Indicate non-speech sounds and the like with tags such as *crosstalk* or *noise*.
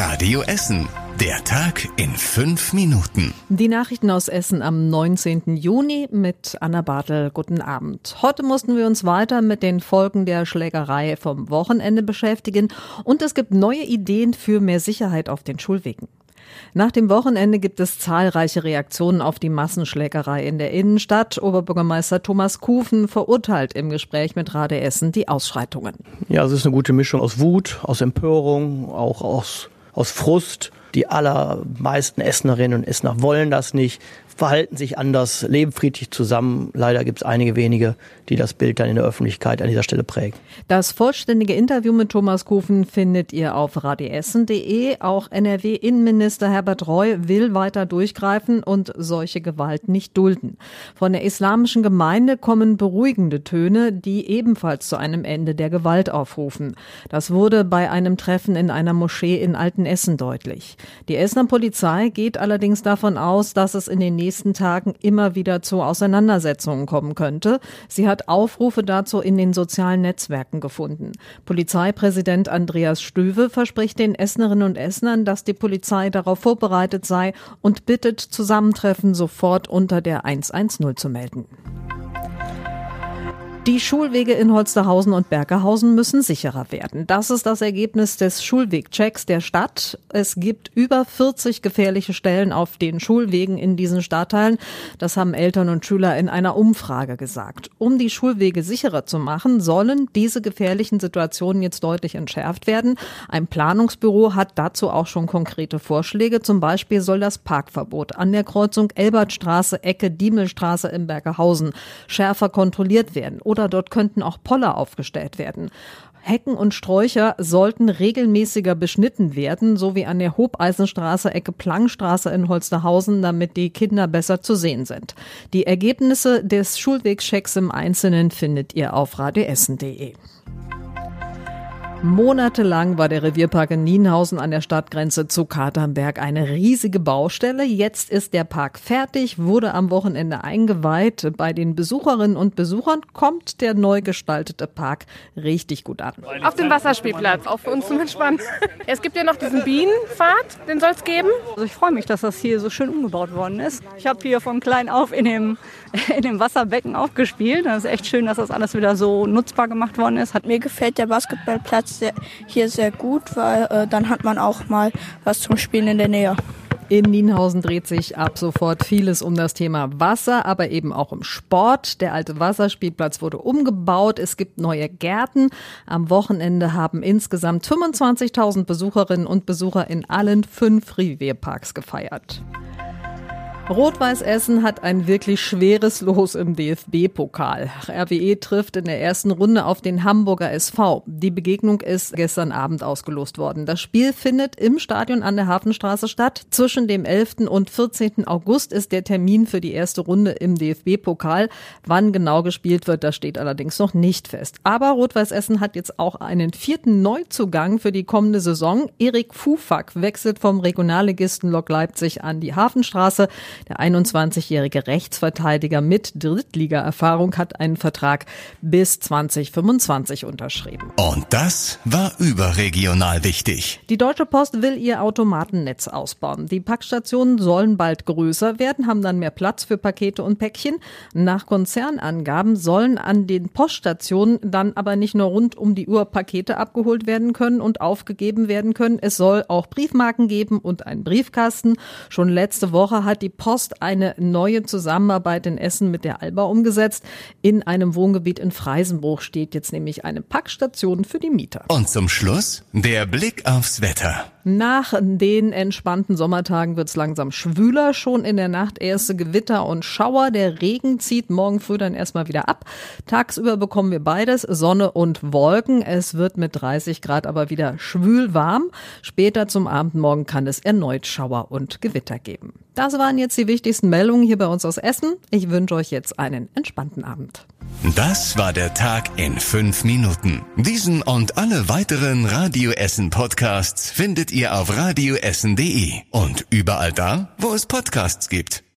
Radio Essen. Der Tag in fünf Minuten. Die Nachrichten aus Essen am 19. Juni mit Anna Bartel. Guten Abend. Heute mussten wir uns weiter mit den Folgen der Schlägerei vom Wochenende beschäftigen und es gibt neue Ideen für mehr Sicherheit auf den Schulwegen. Nach dem Wochenende gibt es zahlreiche Reaktionen auf die Massenschlägerei in der Innenstadt. Oberbürgermeister Thomas Kufen verurteilt im Gespräch mit Rade Essen die Ausschreitungen. Ja, es ist eine gute Mischung aus Wut, aus Empörung, auch aus, aus Frust. Die allermeisten Essenerinnen und Essener wollen das nicht, verhalten sich anders, leben friedlich zusammen. Leider gibt es einige wenige, die das Bild dann in der Öffentlichkeit an dieser Stelle prägen. Das vollständige Interview mit Thomas Kufen findet ihr auf radiessen.de. Auch NRW-Innenminister Herbert Roy will weiter durchgreifen und solche Gewalt nicht dulden. Von der islamischen Gemeinde kommen beruhigende Töne, die ebenfalls zu einem Ende der Gewalt aufrufen. Das wurde bei einem Treffen in einer Moschee in Altenessen deutlich. Die Essener Polizei geht allerdings davon aus, dass es in den nächsten Tagen immer wieder zu Auseinandersetzungen kommen könnte. Sie hat Aufrufe dazu in den sozialen Netzwerken gefunden. Polizeipräsident Andreas Stöwe verspricht den Essenerinnen und Essenern, dass die Polizei darauf vorbereitet sei und bittet, Zusammentreffen sofort unter der 110 zu melden. Die Schulwege in Holsterhausen und Bergerhausen müssen sicherer werden. Das ist das Ergebnis des Schulwegchecks der Stadt. Es gibt über 40 gefährliche Stellen auf den Schulwegen in diesen Stadtteilen. Das haben Eltern und Schüler in einer Umfrage gesagt. Um die Schulwege sicherer zu machen, sollen diese gefährlichen Situationen jetzt deutlich entschärft werden. Ein Planungsbüro hat dazu auch schon konkrete Vorschläge. Zum Beispiel soll das Parkverbot an der Kreuzung Elbertstraße, Ecke Diemelstraße in Bergerhausen schärfer kontrolliert werden. Oder oder dort könnten auch Poller aufgestellt werden. Hecken und Sträucher sollten regelmäßiger beschnitten werden, so wie an der Hobeisenstraße Ecke Plangstraße in Holsterhausen, damit die Kinder besser zu sehen sind. Die Ergebnisse des Schulwegchecks im Einzelnen findet ihr auf radioessen.de. Monatelang war der Revierpark in Nienhausen an der Stadtgrenze zu Katernberg eine riesige Baustelle. Jetzt ist der Park fertig, wurde am Wochenende eingeweiht. Bei den Besucherinnen und Besuchern kommt der neu gestaltete Park richtig gut an. Auf dem Wasserspielplatz, auch für uns zum Entspannen. Es gibt ja noch diesen Bienenpfad, den soll es geben. Also ich freue mich, dass das hier so schön umgebaut worden ist. Ich habe hier von klein auf in dem, *laughs* in dem Wasserbecken aufgespielt. Das ist echt schön, dass das alles wieder so nutzbar gemacht worden ist. Hat mir gefällt der Basketballplatz sehr, hier sehr gut, weil äh, dann hat man auch mal was zum Spielen in der Nähe. In Nienhausen dreht sich ab sofort vieles um das Thema Wasser, aber eben auch um Sport. Der alte Wasserspielplatz wurde umgebaut. Es gibt neue Gärten. Am Wochenende haben insgesamt 25.000 Besucherinnen und Besucher in allen fünf Revierparks gefeiert. Rot-Weiß Essen hat ein wirklich schweres Los im DFB-Pokal. RWE trifft in der ersten Runde auf den Hamburger SV. Die Begegnung ist gestern Abend ausgelost worden. Das Spiel findet im Stadion an der Hafenstraße statt. Zwischen dem 11. und 14. August ist der Termin für die erste Runde im DFB-Pokal. Wann genau gespielt wird, das steht allerdings noch nicht fest. Aber Rot-Weiß Essen hat jetzt auch einen vierten Neuzugang für die kommende Saison. Erik Fufak wechselt vom Regionalligisten Lok Leipzig an die Hafenstraße. Der 21-jährige Rechtsverteidiger mit Drittliga-Erfahrung hat einen Vertrag bis 2025 unterschrieben. Und das war überregional wichtig. Die Deutsche Post will ihr Automatennetz ausbauen. Die Packstationen sollen bald größer werden, haben dann mehr Platz für Pakete und Päckchen. Nach Konzernangaben sollen an den Poststationen dann aber nicht nur rund um die Uhr Pakete abgeholt werden können und aufgegeben werden können. Es soll auch Briefmarken geben und einen Briefkasten. Schon letzte Woche hat die Post Post eine neue Zusammenarbeit in Essen mit der Alba umgesetzt. In einem Wohngebiet in Freisenbruch steht jetzt nämlich eine Packstation für die Mieter. Und zum Schluss der Blick aufs Wetter. Nach den entspannten Sommertagen wird es langsam schwüler. Schon in der Nacht erste Gewitter und Schauer. Der Regen zieht morgen früh dann erstmal wieder ab. Tagsüber bekommen wir beides, Sonne und Wolken. Es wird mit 30 Grad aber wieder schwül warm. Später zum Abendmorgen kann es erneut Schauer und Gewitter geben. Das waren jetzt die wichtigsten Meldungen hier bei uns aus Essen. Ich wünsche euch jetzt einen entspannten Abend. Das war der Tag in fünf Minuten. Diesen und alle weiteren Radio Essen Podcasts findet ihr auf radioessen.de und überall da, wo es Podcasts gibt.